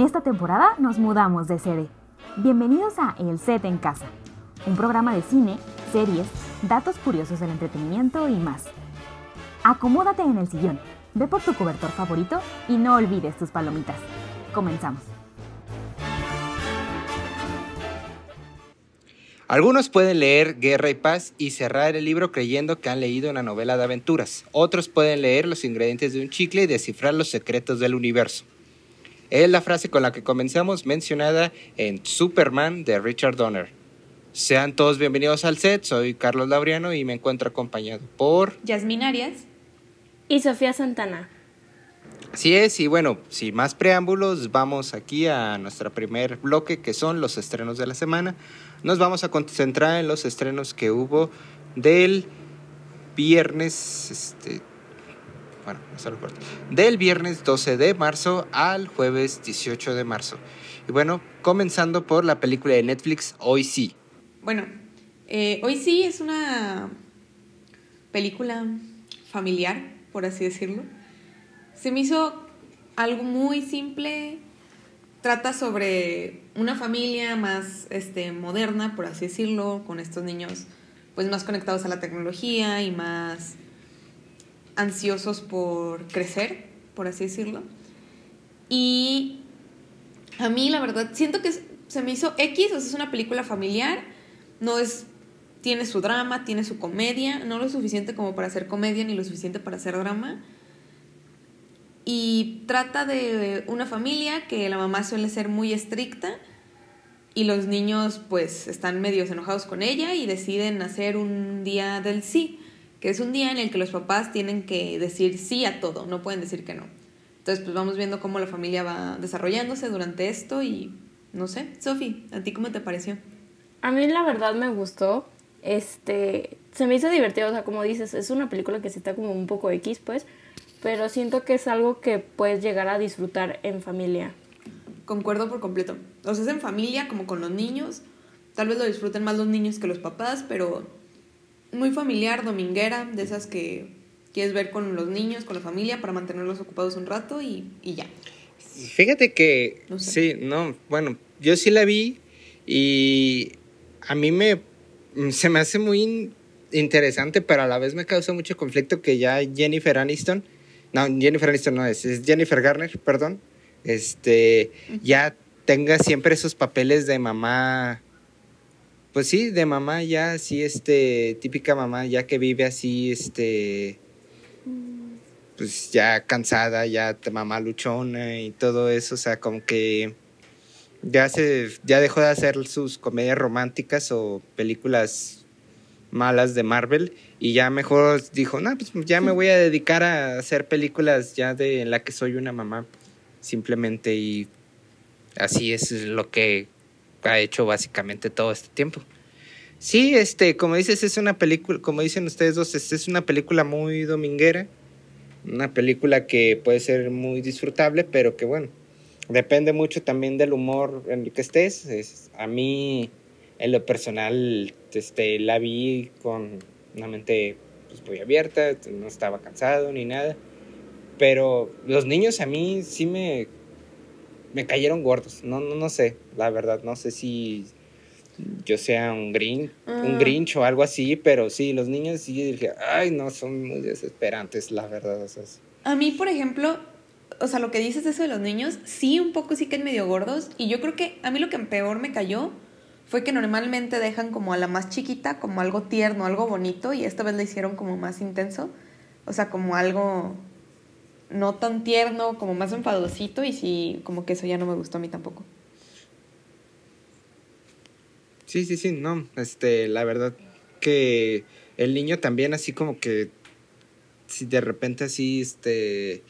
En esta temporada nos mudamos de sede. Bienvenidos a El Set en Casa, un programa de cine, series, datos curiosos del entretenimiento y más. Acomódate en el sillón, ve por tu cobertor favorito y no olvides tus palomitas. Comenzamos. Algunos pueden leer Guerra y Paz y cerrar el libro creyendo que han leído una novela de aventuras. Otros pueden leer los ingredientes de un chicle y descifrar los secretos del universo. Es la frase con la que comenzamos mencionada en Superman de Richard Donner. Sean todos bienvenidos al set, soy Carlos Laureano y me encuentro acompañado por... Yasmin Arias. Y Sofía Santana. Así es, y bueno, sin más preámbulos, vamos aquí a nuestro primer bloque que son los estrenos de la semana. Nos vamos a concentrar en los estrenos que hubo del viernes, este, bueno, no se lo corto, del viernes 12 de marzo al jueves 18 de marzo. Y bueno, comenzando por la película de Netflix Hoy sí. Bueno, eh, Hoy sí es una película familiar, por así decirlo. Se me hizo algo muy simple. Trata sobre una familia más este, moderna, por así decirlo, con estos niños pues más conectados a la tecnología y más ansiosos por crecer, por así decirlo. Y a mí la verdad siento que se me hizo X, o es una película familiar, no es tiene su drama, tiene su comedia, no lo suficiente como para hacer comedia ni lo suficiente para hacer drama. Y trata de una familia que la mamá suele ser muy estricta y los niños pues están medios enojados con ella y deciden hacer un día del sí, que es un día en el que los papás tienen que decir sí a todo, no pueden decir que no. Entonces pues vamos viendo cómo la familia va desarrollándose durante esto y no sé, Sofi, ¿a ti cómo te pareció? A mí la verdad me gustó, este, se me hizo divertido, o sea, como dices, es una película que se está como un poco X pues, pero siento que es algo que puedes llegar a disfrutar en familia. Concuerdo por completo. O sea, es en familia, como con los niños. Tal vez lo disfruten más los niños que los papás, pero muy familiar, dominguera, de esas que quieres ver con los niños, con la familia, para mantenerlos ocupados un rato y, y ya. Fíjate que, no sé. sí, no, bueno, yo sí la vi y a mí me, se me hace muy interesante, pero a la vez me causa mucho conflicto que ya Jennifer Aniston, no, Jennifer Aniston no es, es Jennifer Garner, perdón, este, ya tenga siempre esos papeles de mamá, pues sí, de mamá ya, así, este, típica mamá, ya que vive así, este, pues ya cansada, ya mamá luchona y todo eso, o sea, como que ya se, ya dejó de hacer sus comedias románticas o películas malas de Marvel y ya mejor dijo, no, pues ya me voy a dedicar a hacer películas ya de en la que soy una mamá simplemente y así es lo que ha hecho básicamente todo este tiempo. Sí, este, como dices, es una película, como dicen ustedes dos, es una película muy dominguera, una película que puede ser muy disfrutable, pero que bueno, depende mucho también del humor en el que estés. Es, a mí, en lo personal, este, la vi con una mente pues, muy abierta, no estaba cansado ni nada. Pero los niños a mí sí me, me cayeron gordos. No, no, no sé, la verdad, no sé si yo sea un, green, un grinch o algo así, pero sí, los niños sí dije, ay, no, son muy desesperantes, la verdad. O sea, a mí, por ejemplo, o sea, lo que dices eso de los niños, sí, un poco sí que es medio gordos. Y yo creo que a mí lo que peor me cayó fue que normalmente dejan como a la más chiquita como algo tierno, algo bonito, y esta vez la hicieron como más intenso. O sea, como algo no tan tierno, como más enfadosito, y sí, como que eso ya no me gustó a mí tampoco. Sí, sí, sí, no, este, la verdad que el niño también así como que, si de repente así, este,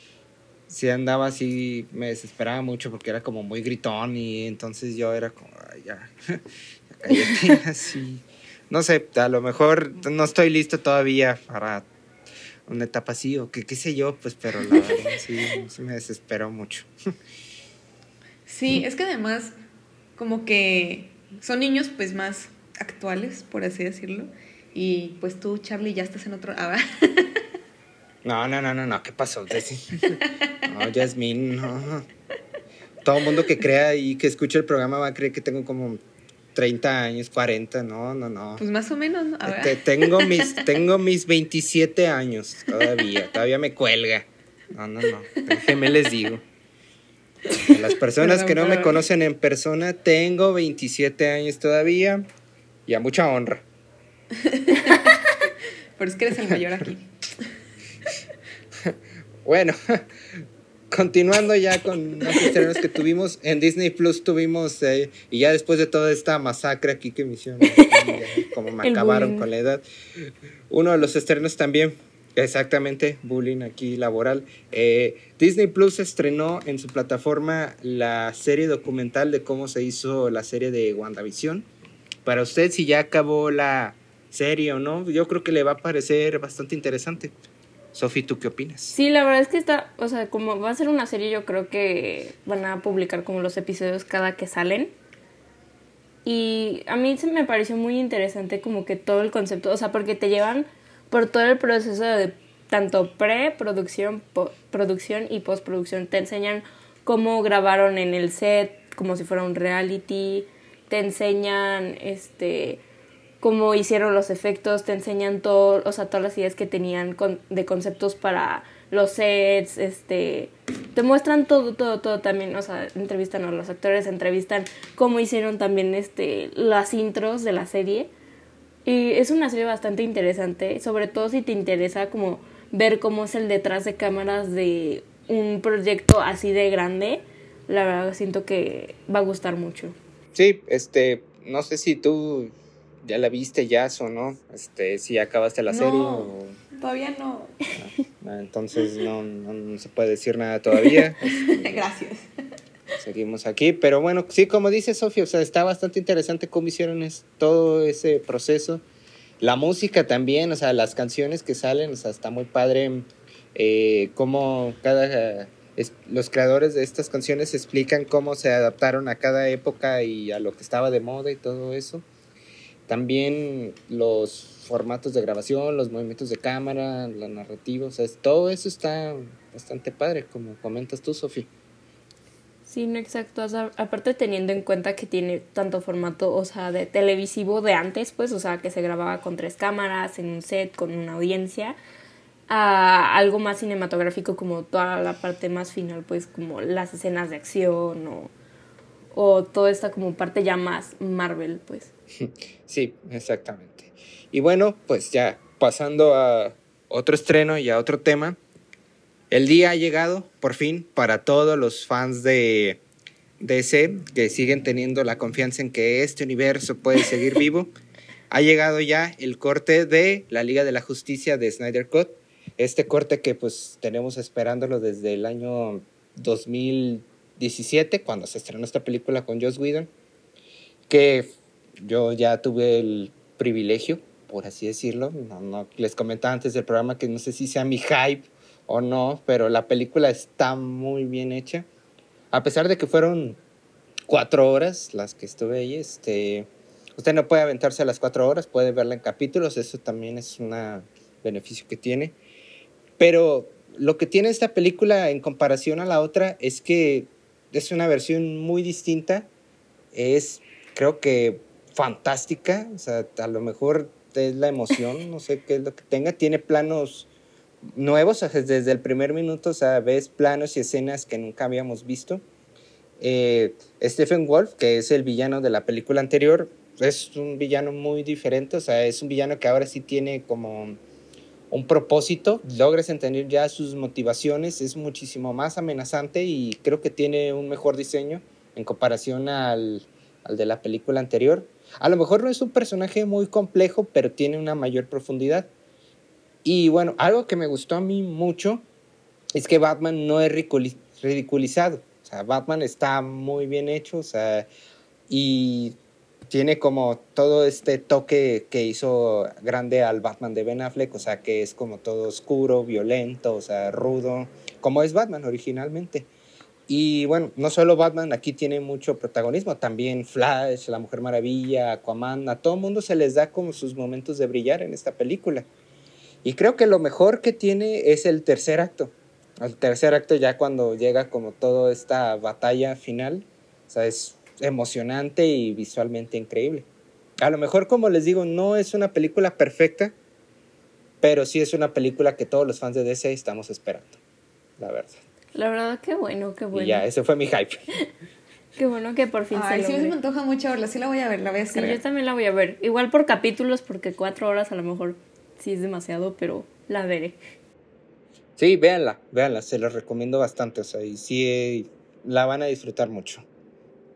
sí andaba así, me desesperaba mucho porque era como muy gritón y entonces yo era como, Ay, ya, así. No sé, a lo mejor no estoy listo todavía para una etapa así o que qué sé yo, pues, pero la verdad sí, sí me desesperó mucho. Sí, es que además como que son niños pues más actuales, por así decirlo. Y pues tú, Charlie, ya estás en otro... Ah, No, no, no, no, no, ¿qué pasó? No, Jasmine, no. Todo el mundo que crea y que escuche el programa va a creer que tengo como 30 años, 40, no, no, no. Pues más o menos, Este, tengo, mis, tengo mis 27 años todavía, todavía me cuelga. No, no, no, déjenme les digo. A las personas que no me conocen en persona, tengo 27 años todavía y a mucha honra. Pero es que eres el mayor aquí. Bueno, continuando ya con los estrenos que tuvimos, en Disney Plus tuvimos, eh, y ya después de toda esta masacre aquí que me hicieron, como me acabaron con la edad, uno de los estrenos también, exactamente, bullying aquí laboral, eh, Disney Plus estrenó en su plataforma la serie documental de cómo se hizo la serie de WandaVision. Para usted, si ya acabó la serie o no, yo creo que le va a parecer bastante interesante. Sofi, ¿tú qué opinas? Sí, la verdad es que está, o sea, como va a ser una serie, yo creo que van a publicar como los episodios cada que salen. Y a mí se me pareció muy interesante como que todo el concepto, o sea, porque te llevan por todo el proceso de tanto pre-producción, producción y postproducción. Te enseñan cómo grabaron en el set, como si fuera un reality. Te enseñan, este, cómo hicieron los efectos, te enseñan todo, o sea, todas las ideas que tenían con- de conceptos para los sets, este, te muestran todo, todo, todo también, o sea, entrevistan a los actores, entrevistan cómo hicieron también, este, las intros de la serie. Y es una serie bastante interesante, sobre todo si te interesa como ver cómo es el detrás de cámaras de un proyecto así de grande. La verdad siento que va a gustar mucho. Sí, este, no sé si tú ya la viste ya o no, este, si ya acabaste la No. serie o Todavía no. ah, entonces no, no, se puede decir nada todavía. Gracias. Seguimos aquí, pero bueno, sí, como dice Sofía, o sea, está bastante interesante cómo hicieron es- todo ese proceso. La música también, o sea, las canciones que salen, o sea, está muy padre eh, cómo cada... los creadores de estas canciones explican cómo se adaptaron a cada época y a lo que estaba de moda y todo eso. También los formatos de grabación, los movimientos de cámara, la narrativa, o sea, todo eso está bastante padre, como comentas tú, Sofía. Sí, no exacto. Aparte teniendo en cuenta que tiene tanto formato, o sea, de televisivo de antes, pues, o sea, que se grababa con tres cámaras, en un set, con una audiencia, a algo más cinematográfico como toda la parte más final, pues, como las escenas de acción o, o toda esta como parte ya más Marvel, pues. Sí, exactamente. Y bueno, pues ya pasando a otro estreno y a otro tema. El día ha llegado, por fin, para todos los fans de DC que siguen teniendo la confianza en que este universo puede seguir vivo. Ha llegado ya el corte de la Liga de la Justicia de Snyder Cut. Este corte que pues tenemos esperándolo desde el año 2017, cuando se estrenó esta película con Joss Whedon, que yo ya tuve el privilegio, por así decirlo, no, no, les comentaba antes del programa que no sé si sea mi hype o no, pero la película está muy bien hecha. A pesar de que fueron cuatro horas las que estuve ahí, este, usted no puede aventarse a las cuatro horas, puede verla en capítulos, eso también es un beneficio que tiene. Pero lo que tiene esta película en comparación a la otra es que es una versión muy distinta, es creo que fantástica, o sea, a lo mejor es la emoción, no sé qué es lo que tenga, tiene planos nuevos, desde el primer minuto, o sea, ves planos y escenas que nunca habíamos visto. Eh, Stephen Wolf, que es el villano de la película anterior, es un villano muy diferente, o sea, es un villano que ahora sí tiene como un propósito, logras entender ya sus motivaciones, es muchísimo más amenazante y creo que tiene un mejor diseño en comparación al, al de la película anterior. A lo mejor no es un personaje muy complejo, pero tiene una mayor profundidad. Y bueno, algo que me gustó a mí mucho es que Batman no es ridiculizado. O sea, Batman está muy bien hecho, o sea, y tiene como todo este toque que hizo grande al Batman de Ben Affleck, o sea, que es como todo oscuro, violento, o sea, rudo, como es Batman originalmente. Y bueno, no solo Batman aquí tiene mucho protagonismo, también Flash, La Mujer Maravilla, Aquaman, a todo mundo se les da como sus momentos de brillar en esta película. Y creo que lo mejor que tiene es el tercer acto. El tercer acto ya cuando llega como toda esta batalla final, o sea, es emocionante y visualmente increíble. A lo mejor, como les digo, no es una película perfecta, pero sí es una película que todos los fans de DC estamos esperando, la verdad. La verdad, qué bueno, qué bueno. Y ya, ese fue mi hype. qué bueno que por fin Ay, se sí me antoja mucho verla, sí la voy a ver, la voy a Sí, yo también la voy a ver. Igual por capítulos, porque cuatro horas a lo mejor sí es demasiado, pero la veré. Sí, véanla, véanla, se la recomiendo bastante, o sea, y sí eh, la van a disfrutar mucho.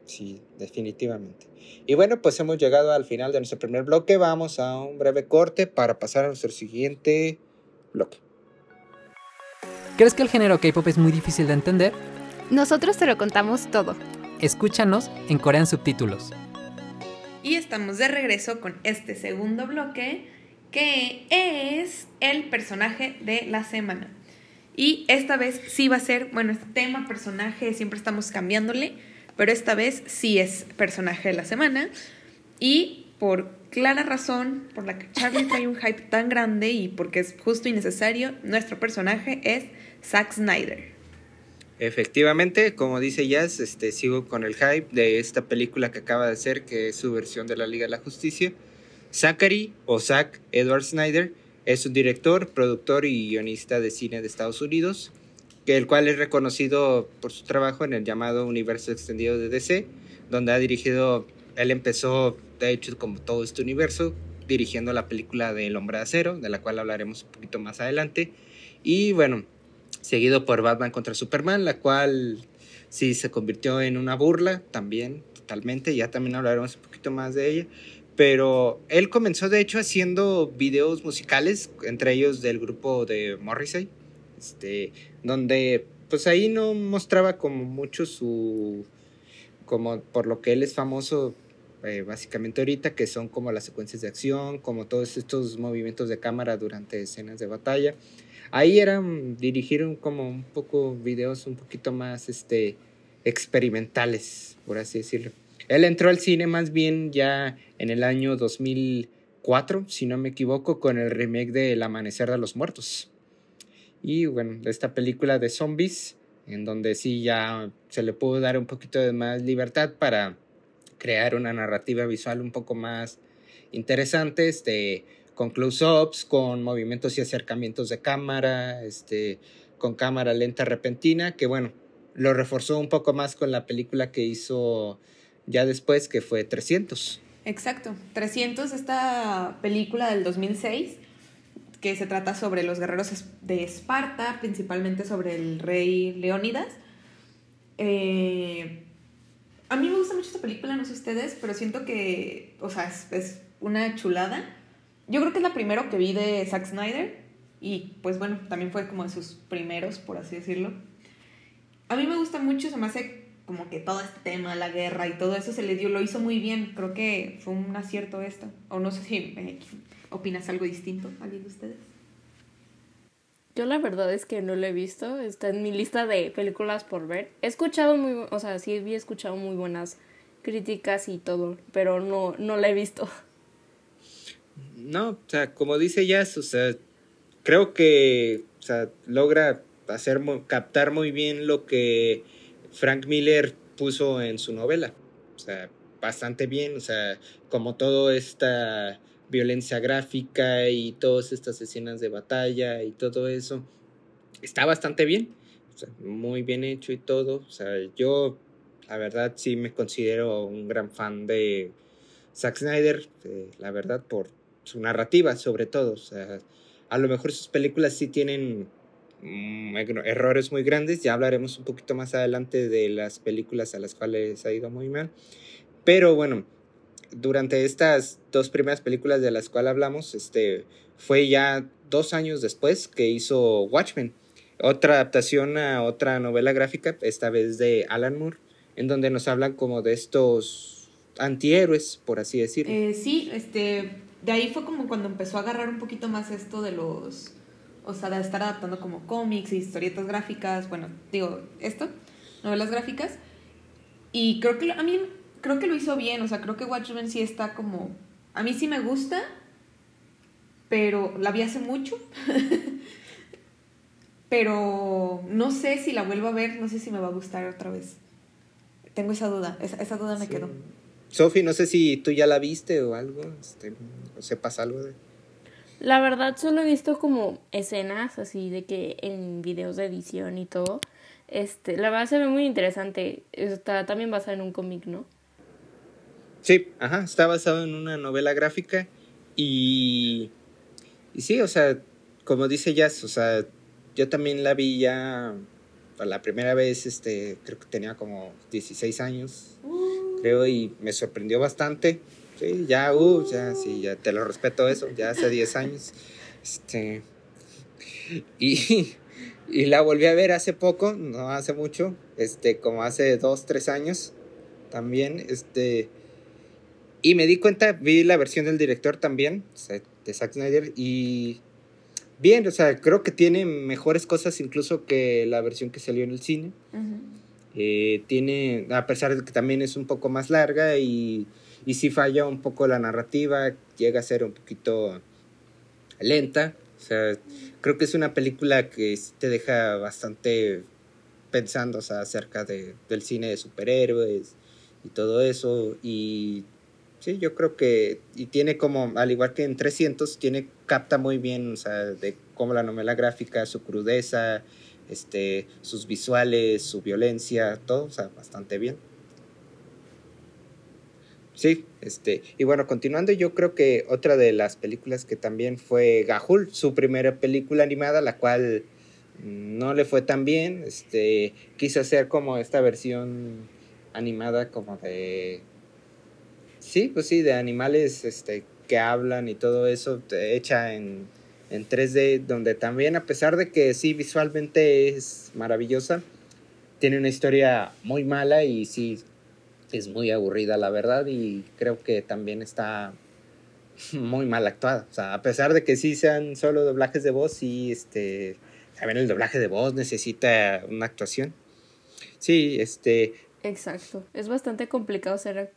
Sí, definitivamente. Y bueno, pues hemos llegado al final de nuestro primer bloque, vamos a un breve corte para pasar a nuestro siguiente bloque. ¿Crees que el género K-pop es muy difícil de entender? Nosotros te lo contamos todo. Escúchanos en Corean Subtítulos. Y estamos de regreso con este segundo bloque, que es el personaje de la semana. Y esta vez sí va a ser, bueno, este tema, personaje, siempre estamos cambiándole, pero esta vez sí es personaje de la semana. Y por clara razón por la que Charlie trae un hype tan grande y porque es justo y necesario, nuestro personaje es Zack Snyder. Efectivamente, como dice Jazz, este, sigo con el hype de esta película que acaba de hacer, que es su versión de la Liga de la Justicia. Zachary, o Zack Edward Snyder, es un director, productor y guionista de cine de Estados Unidos, el cual es reconocido por su trabajo en el llamado universo extendido de DC, donde ha dirigido, él empezó, de hecho, como todo este universo, dirigiendo la película de El Hombre de Acero, de la cual hablaremos un poquito más adelante. Y bueno, seguido por Batman contra Superman, la cual sí se convirtió en una burla también, totalmente, ya también hablaremos un poquito más de ella, pero él comenzó de hecho haciendo videos musicales, entre ellos del grupo de Morrissey, este, donde pues ahí no mostraba como mucho su, como por lo que él es famoso eh, básicamente ahorita, que son como las secuencias de acción, como todos estos movimientos de cámara durante escenas de batalla. Ahí eran dirigir como un poco videos un poquito más este, experimentales, por así decirlo. Él entró al cine más bien ya en el año 2004, si no me equivoco, con el remake de El Amanecer de los Muertos. Y bueno, esta película de zombies, en donde sí ya se le pudo dar un poquito de más libertad para crear una narrativa visual un poco más interesante, este, con close-ups, con movimientos y acercamientos de cámara, este, con cámara lenta repentina, que bueno, lo reforzó un poco más con la película que hizo ya después, que fue 300. Exacto, 300, esta película del 2006, que se trata sobre los guerreros de Esparta, principalmente sobre el rey Leónidas. Eh, a mí me gusta mucho esta película, no sé ustedes, pero siento que, o sea, es, es una chulada yo creo que es la primera que vi de Zack Snyder y pues bueno, también fue como de sus primeros, por así decirlo. A mí me gusta mucho, se me hace como que todo este tema, la guerra y todo eso se le dio, lo hizo muy bien. Creo que fue un acierto esto. O no sé si opinas algo distinto, alguien de ustedes. Yo la verdad es que no lo he visto, está en mi lista de películas por ver. He escuchado muy, o sea, sí he escuchado muy buenas críticas y todo, pero no, no la he visto. No, o sea, como dice Jazz, o sea, creo que o sea, logra hacer captar muy bien lo que Frank Miller puso en su novela. O sea, bastante bien, o sea, como toda esta violencia gráfica y todas estas escenas de batalla y todo eso, está bastante bien, o sea, muy bien hecho y todo. O sea, yo, la verdad, sí me considero un gran fan de Zack Snyder, eh, la verdad, por su narrativa sobre todo. O sea, a lo mejor sus películas sí tienen mm, errores muy grandes, ya hablaremos un poquito más adelante de las películas a las cuales ha ido muy mal. Pero bueno, durante estas dos primeras películas de las cuales hablamos, este, fue ya dos años después que hizo Watchmen, otra adaptación a otra novela gráfica, esta vez de Alan Moore, en donde nos hablan como de estos antihéroes, por así decirlo. Eh, sí, este, de ahí fue como cuando empezó a agarrar un poquito más esto de los, o sea, de estar adaptando como cómics y historietas gráficas, bueno, digo, esto, novelas gráficas, y creo que a mí, creo que lo hizo bien, o sea, creo que Watchmen sí está como, a mí sí me gusta, pero la vi hace mucho. pero no sé si la vuelvo a ver, no sé si me va a gustar otra vez. Tengo esa duda, esa, duda me quedó. Sofi, no sé si tú ya la viste o algo, este, o sepas algo de... La verdad solo he visto como escenas así de que en videos de edición y todo. Este, la verdad se ve muy interesante. Está también basada en un cómic, ¿no? Sí, ajá, está basado en una novela gráfica y y sí, o sea, como dice Jazz, o sea, yo también la vi ya la primera vez, este, creo que tenía como 16 años, creo, y me sorprendió bastante. Sí, ya, uh, ya, sí, ya te lo respeto eso, ya hace 10 años. Este, y, y la volví a ver hace poco, no hace mucho, este, como hace 2, 3 años también, este, y me di cuenta, vi la versión del director también, de Zack Snyder y bien, o sea, creo que tiene mejores cosas incluso que la versión que salió en el cine. Eh, tiene, a pesar de que también es un poco más larga y, y sí falla un poco la narrativa, llega a ser un poquito lenta. Creo que es una película que te deja bastante pensando o acerca de, del cine de superhéroes y todo eso. Y Sí, yo creo que, y tiene como, al igual que en 300, tiene, capta muy bien, o de cómo la novela gráfica, su crudeza, este, sus visuales, su violencia, todo, o sea, bastante bien. Sí, este, y bueno, continuando, yo creo que otra de las películas que también fue Gahul, su primera película animada, la cual no le fue tan bien, este, quiso hacer como esta versión animada como de Sí, pues sí, de animales este, que hablan y todo eso, hecha en, en 3D, donde también a pesar de que sí visualmente es maravillosa, tiene una historia muy mala y sí es muy aburrida la verdad y creo que también está muy mal actuada. O sea, a pesar de que sí sean solo doblajes de voz, sí, este, saben, el doblaje de voz necesita una actuación. Sí, este... Exacto, es bastante complicado ser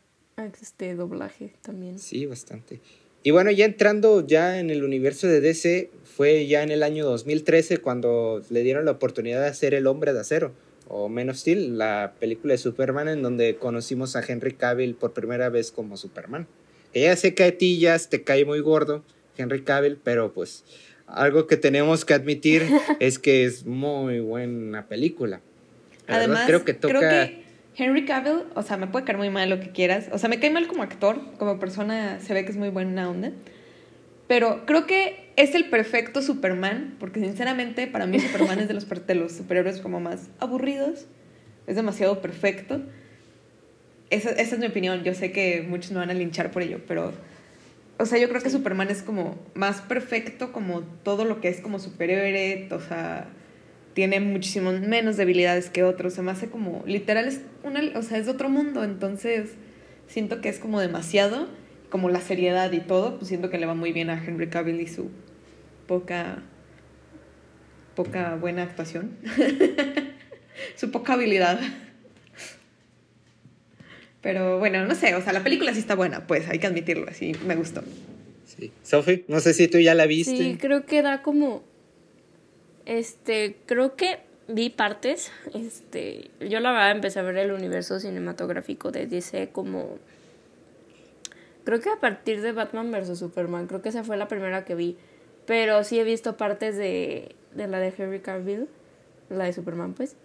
este doblaje también. Sí, bastante. Y bueno, ya entrando ya en el universo de DC, fue ya en el año 2013 cuando le dieron la oportunidad de hacer El Hombre de Acero, o Men of Steel, la película de Superman en donde conocimos a Henry Cavill por primera vez como Superman. Que ya sé que a ti ya te cae muy gordo Henry Cavill, pero pues algo que tenemos que admitir es que es muy buena película. Además, creo que toca... Henry Cavill, o sea, me puede caer muy mal lo que quieras. O sea, me cae mal como actor, como persona se ve que es muy buena onda. Pero creo que es el perfecto Superman, porque sinceramente para mí Superman es de los, de los superhéroes como más aburridos. Es demasiado perfecto. Esa, esa, es mi opinión. Yo sé que muchos me van a linchar por ello, pero... O sea, yo creo que Superman es como más perfecto como todo lo que es como superhéroe, o sea tiene muchísimo menos debilidades que otros. Se me hace como, literal, es, una, o sea, es de otro mundo. Entonces, siento que es como demasiado, como la seriedad y todo, pues siento que le va muy bien a Henry Cavill y su poca, poca buena actuación. su poca habilidad. Pero bueno, no sé, o sea, la película sí está buena, pues hay que admitirlo, así me gustó. Sí. Sophie, no sé si tú ya la viste. Sí, creo que da como este, creo que vi partes. Este, yo la verdad empecé a ver el universo cinematográfico de DC como creo que a partir de Batman vs Superman, creo que esa fue la primera que vi, pero sí he visto partes de, de la de Henry Cavill, la de Superman, pues.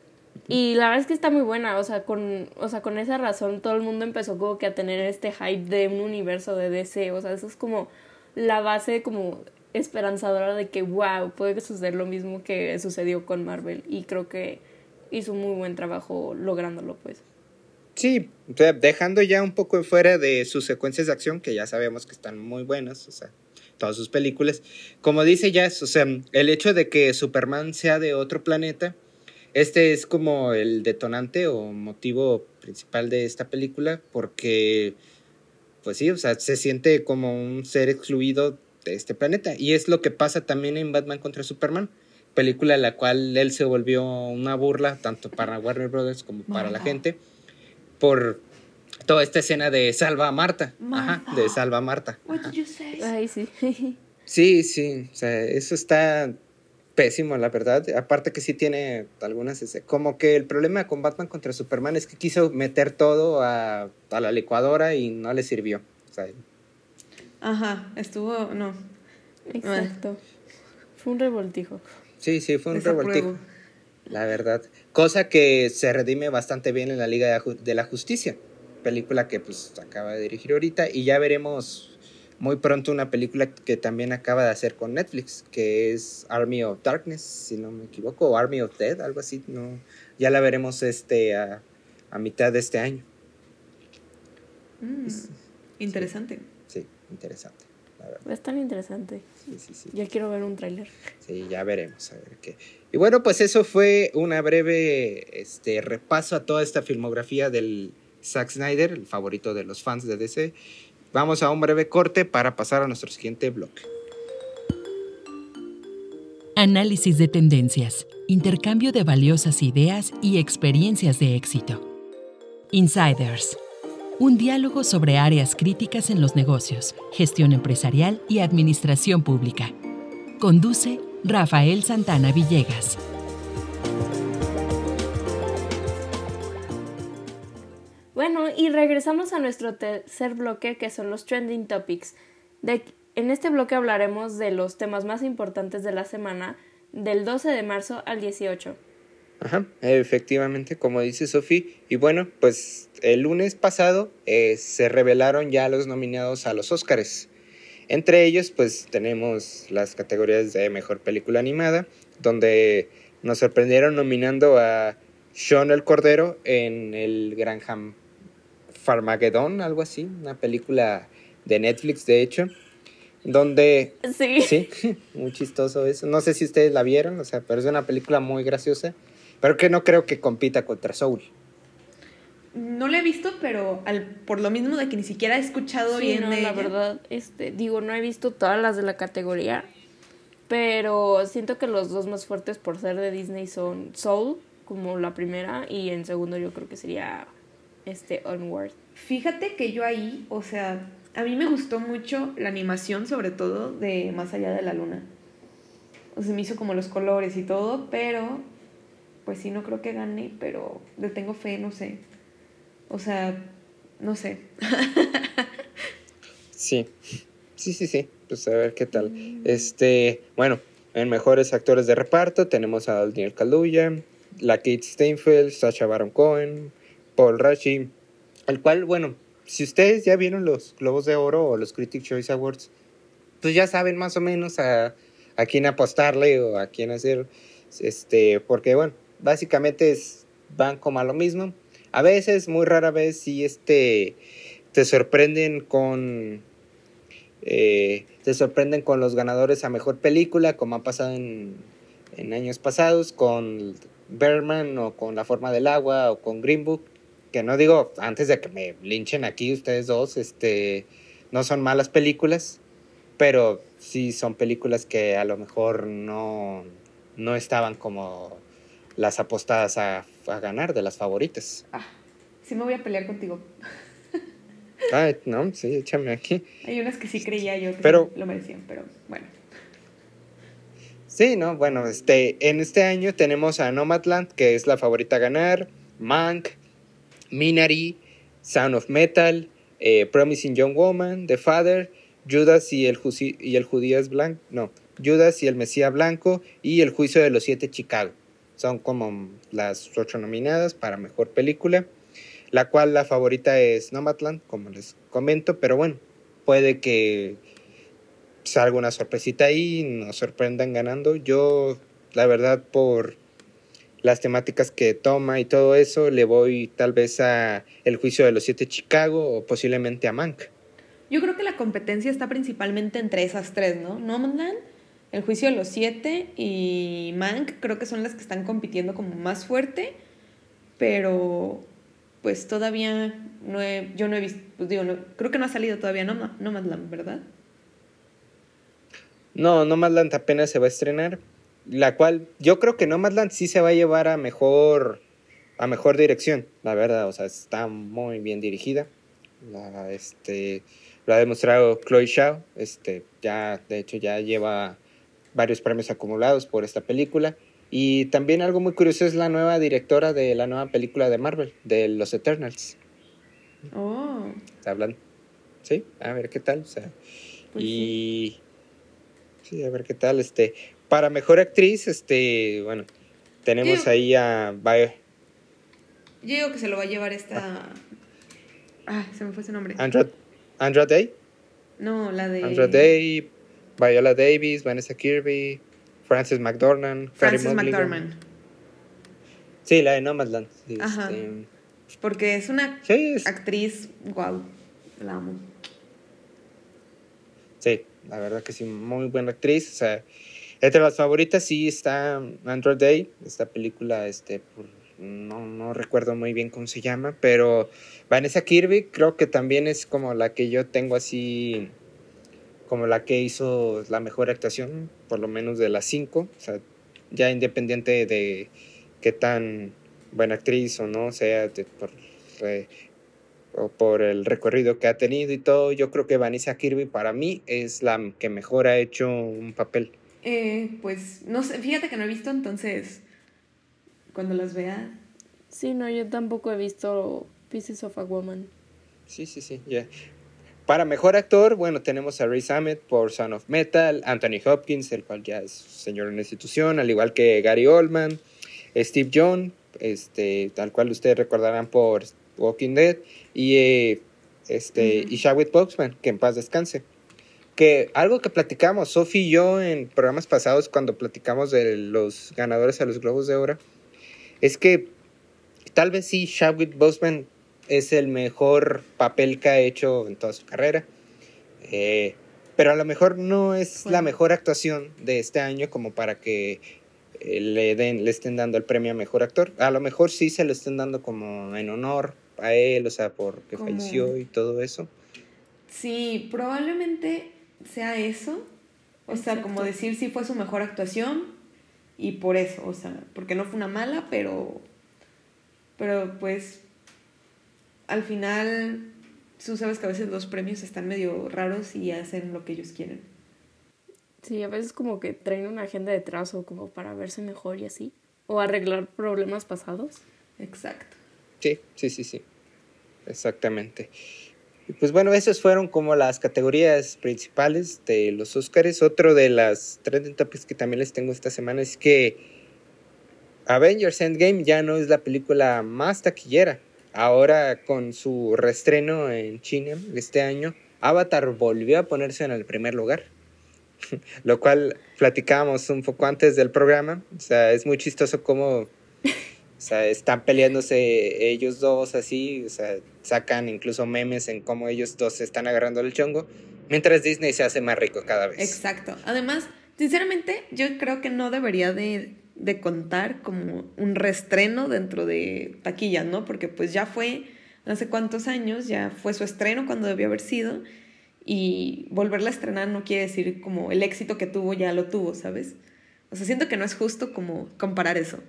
Y la verdad es que está muy buena, o sea, con, o sea, con esa razón todo el mundo empezó como que a tener este hype de un universo de DC, o sea, eso es como la base como esperanzadora de que, wow, puede suceder lo mismo que sucedió con Marvel. Y creo que hizo muy buen trabajo lográndolo, pues. Sí, dejando ya un poco fuera de sus secuencias de acción, que ya sabemos que están muy buenas, o sea, todas sus películas. Como dice Jazz, o sea, el hecho de que Superman sea de otro planeta, este es como el detonante o motivo principal de esta película, porque, pues sí, o sea, se siente como un ser excluido de este planeta. Y es lo que pasa también en Batman contra Superman, película en la cual él se volvió una burla, tanto para Warner Brothers como para la gente, por toda esta escena de Salva a Marta. Ajá, de Salva a Marta. Ay, sí. Sí, sí, o sea, eso está pésimo, la verdad. Aparte que sí tiene algunas, como que el problema con Batman contra Superman es que quiso meter todo a, a la licuadora y no le sirvió. O sea, Ajá, estuvo, no. Exacto. Fue un revoltijo. Sí, sí, fue un revoltijo. La verdad. Cosa que se redime bastante bien en la Liga de, la Justicia. Película que pues acaba de dirigir ahorita. Y ya veremos muy pronto una película que también acaba de hacer con Netflix, que es Army of Darkness, si no me equivoco, o Army of Dead, algo así. No, ya la veremos este a, a mitad de este año. Mm, interesante. Sí, interesante. La verdad. Va a estar interesante. Sí, sí, sí. Ya quiero ver un tráiler. Sí, ya veremos a ver qué. Y bueno, pues eso fue una breve este, repaso a toda esta filmografía del Zack Snyder, el favorito de los fans de DC. Vamos a un breve corte para pasar a nuestro siguiente bloque. Análisis de tendencias, intercambio de valiosas ideas y experiencias de éxito. Insiders. Un diálogo sobre áreas críticas en los negocios, gestión empresarial y administración pública. Conduce Rafael Santana Villegas. Bueno, y regresamos a nuestro tercer bloque que son los trending topics. En este bloque hablaremos de los temas más importantes de la semana del 12 de marzo al 18. Ajá, efectivamente, como dice Sofi. Y bueno, pues el lunes pasado eh, se revelaron ya los nominados a los Óscares. Entre ellos, pues tenemos las categorías de Mejor Película Animada, donde nos sorprendieron nominando a Sean el Cordero en el Granham Farmageddon, algo así, una película de Netflix, de hecho, donde Sí. Sí, muy chistoso eso. No sé si ustedes la vieron, o sea, pero es una película muy graciosa, pero que no creo que compita contra Soul. No la he visto, pero al, por lo mismo de que ni siquiera he escuchado Sí, bien no, de la ella. verdad, este, digo, no he visto todas las de la categoría, pero siento que los dos más fuertes por ser de Disney son Soul, como la primera, y en segundo yo creo que sería este Onward. Fíjate que yo ahí, o sea, a mí me gustó mucho la animación, sobre todo de Más allá de la luna. O sea, me hizo como los colores y todo, pero pues sí, no creo que gane, pero le tengo fe, no sé. O sea, no sé. Sí, sí, sí, sí, pues a ver qué tal. Este, bueno, en mejores actores de reparto tenemos a Daniel Kaluuya, la Kate Steinfeld, Sacha Baron Cohen, Paul Rashi, el cual, bueno, si ustedes ya vieron los Globos de Oro o los Critics Choice Awards, pues ya saben más o menos a, a quién apostarle o a quién hacer, este, porque bueno, básicamente es, van como a lo mismo. A veces, muy rara vez, sí, este, te sorprenden con, eh, te sorprenden con los ganadores a mejor película, como ha pasado en, en años pasados, con Berman o con La forma del agua o con Green Book, que no digo, antes de que me linchen aquí ustedes dos, este, no son malas películas, pero sí son películas que a lo mejor no, no estaban como las apostadas a, a ganar de las favoritas. Ah, sí me voy a pelear contigo. Ay, no, sí, échame aquí. Hay unas que sí creía yo que Pero- sí lo merecían, pero bueno. Sí, no, bueno, este, en este año tenemos a Nomadland, que es la favorita a ganar, Mank, Minari, Sound of Metal, eh, Promising Young Woman, The Father, Judas y el, y el Judías Blanco, no, Judas y el Mesías Blanco y El Juicio de los Siete Chicago. Son como las ocho nominadas para Mejor Película, la cual la favorita es Nomadland, como les comento, pero bueno, puede que salga una sorpresita ahí nos sorprendan ganando. Yo, la verdad, por las temáticas que toma y todo eso, le voy tal vez a El Juicio de los Siete Chicago o posiblemente a Mank. yo creo que la competencia está principalmente entre esas tres, ¿no? Nomadland, El Juicio de los Siete y Mank, creo que son las que están compitiendo como más fuerte, pero pues todavía no he, yo no he visto, pues digo, no, creo que no ha salido todavía Nomadland, ¿verdad? No, Nomadland apenas se va a estrenar, la cual yo creo que Nomadland sí se va a llevar a mejor a mejor dirección, la verdad, o sea, está muy bien dirigida. La, este, lo ha demostrado Chloe Shaw, este, ya, de hecho, ya lleva varios premios acumulados por esta película. Y también algo muy curioso es la nueva directora de la nueva película de Marvel, de Los Eternals. Oh. Hablan. Sí, a ver qué tal. O sea, pues y. Sí. a ver qué tal. Este. Para mejor actriz, este. Bueno, tenemos ahí a. Yo digo que se lo va a llevar esta. Ah, se me fue ese nombre. Andra, Andra Day. No, la de. Andra Day, Viola Davis, Vanessa Kirby, Frances McDormand. Frances McDormand. Sí, la de Nomadland. Ajá. Este, Porque es una actriz, wow, la amo. Sí, la verdad que sí, muy buena actriz. O sea, entre las favoritas sí está Andra Day, esta película, este, por no, no recuerdo muy bien cómo se llama, pero Vanessa Kirby creo que también es como la que yo tengo así, como la que hizo la mejor actuación, por lo menos de las cinco, o sea, ya independiente de qué tan buena actriz o no sea, por, o por el recorrido que ha tenido y todo, yo creo que Vanessa Kirby para mí es la que mejor ha hecho un papel. Eh, pues no sé, fíjate que no he visto entonces cuando las vea. Sí, no, yo tampoco he visto Pieces of a Woman. Sí, sí, sí, ya. Para mejor actor, bueno, tenemos a Riz Ahmed por Son of Metal, Anthony Hopkins, el cual ya es señor en la institución, al igual que Gary Oldman, Steve John, este, tal cual ustedes recordarán por Walking Dead, y, eh, este, y Chadwick Boseman, que en paz descanse. Que algo que platicamos, Sophie y yo en programas pasados, cuando platicamos de los ganadores a los Globos de Oro, es que tal vez sí, Chadwick Boseman es el mejor papel que ha hecho en toda su carrera. Eh, pero a lo mejor no es la mejor actuación de este año como para que eh, le, den, le estén dando el premio a mejor actor. A lo mejor sí se lo estén dando como en honor a él, o sea, porque falleció y todo eso. Sí, probablemente sea eso. O sea, como decir si fue su mejor actuación, y por eso, o sea, porque no fue una mala, pero, pero pues al final tú sabes que a veces los premios están medio raros y hacen lo que ellos quieren. Sí, a veces como que traen una agenda detrás o como para verse mejor y así. O arreglar problemas pasados. Exacto. Sí, sí, sí, sí. Exactamente. Y pues bueno, esas fueron como las categorías principales de los Oscars. Otro de las trending topics que también les tengo esta semana es que Avengers Endgame ya no es la película más taquillera. Ahora con su restreno en China este año, Avatar volvió a ponerse en el primer lugar. Lo cual platicábamos un poco antes del programa. O sea, es muy chistoso cómo o sea, están peleándose ellos dos así, o sea, sacan incluso memes en cómo ellos dos se están agarrando el chongo, mientras Disney se hace más rico cada vez. Exacto. Además, sinceramente, yo creo que no debería de, de contar como un restreno dentro de taquillas, ¿no? Porque pues ya fue hace cuántos años, ya fue su estreno cuando debió haber sido, y volverla a estrenar no quiere decir como el éxito que tuvo ya lo tuvo, ¿sabes? O sea, siento que no es justo como comparar eso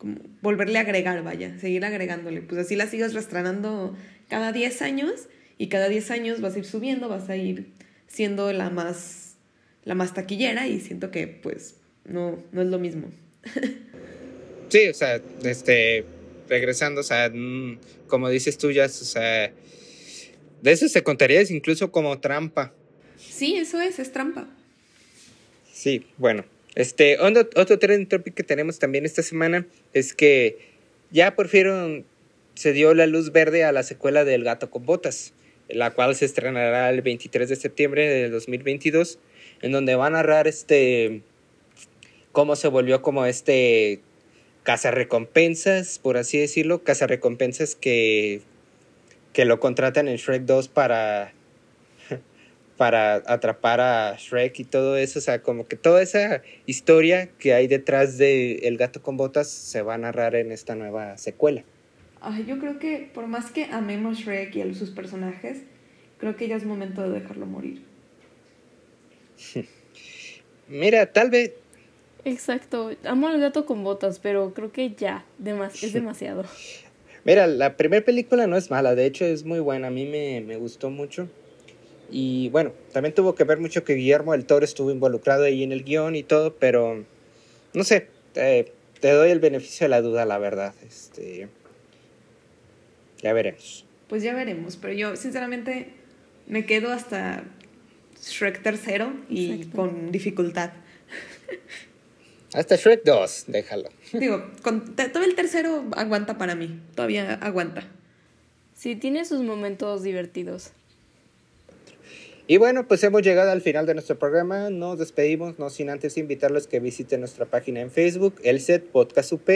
como volverle a agregar, vaya, seguir agregándole. Pues así la sigas restrenando cada 10 años y cada 10 años vas a ir subiendo, vas a ir siendo la más, la más taquillera y siento que pues no, no es lo mismo. sí, o sea, este, regresando, o sea, mm, como dices tú ya, o sea, de eso se contaría incluso como trampa. Sí, eso es, es trampa. Sí, bueno, este, otro, otro trend topic que tenemos también esta semana es que ya por fin se dio la luz verde a la secuela del Gato con Botas, la cual se estrenará el 23 de septiembre de 2022, en donde va a narrar este cómo se volvió como este recompensas por así decirlo, recompensas que que lo contratan en Shrek 2 para para atrapar a Shrek y todo eso, o sea, como que toda esa historia que hay detrás de El gato con botas se va a narrar en esta nueva secuela. Ay, yo creo que por más que amemos Shrek y a sus personajes, creo que ya es momento de dejarlo morir. Mira, tal vez... Exacto, amo al gato con botas, pero creo que ya, es demasiado. Mira, la primera película no es mala, de hecho es muy buena, a mí me, me gustó mucho. Y bueno, también tuvo que ver mucho que Guillermo del Toro estuvo involucrado ahí en el guion y todo, pero no sé, te, doy el beneficio de la duda, la verdad. Este, ya veremos. Pues ya veremos, pero yo sinceramente me quedo hasta Shrek tercero y con dificultad. Hasta Shrek 2, déjalo. Digo, con, todo el tercero aguanta para mí, todavía aguanta. Sí, tiene sus momentos divertidos. Y bueno, pues hemos llegado al final de nuestro programa. Nos despedimos, no sin antes invitarlos que visiten nuestra página en Facebook, el set Podcast UP,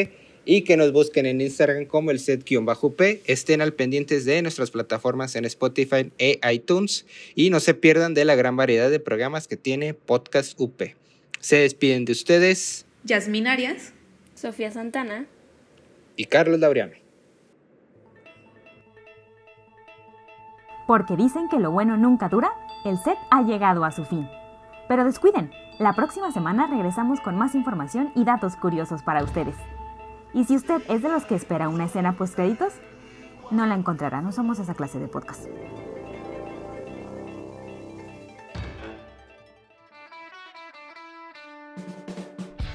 y que nos busquen en Instagram como el set-up. Estén al pendientes de nuestras plataformas en Spotify e iTunes y no se pierdan de la gran variedad de programas que tiene Podcast UP. Se despiden de ustedes. Yasmin Arias. Sofía Santana. Y Carlos Laureano. Porque dicen que lo bueno nunca dura el set ha llegado a su fin. Pero descuiden, la próxima semana regresamos con más información y datos curiosos para ustedes. Y si usted es de los que espera una escena post créditos, no la encontrará, no somos esa clase de podcast.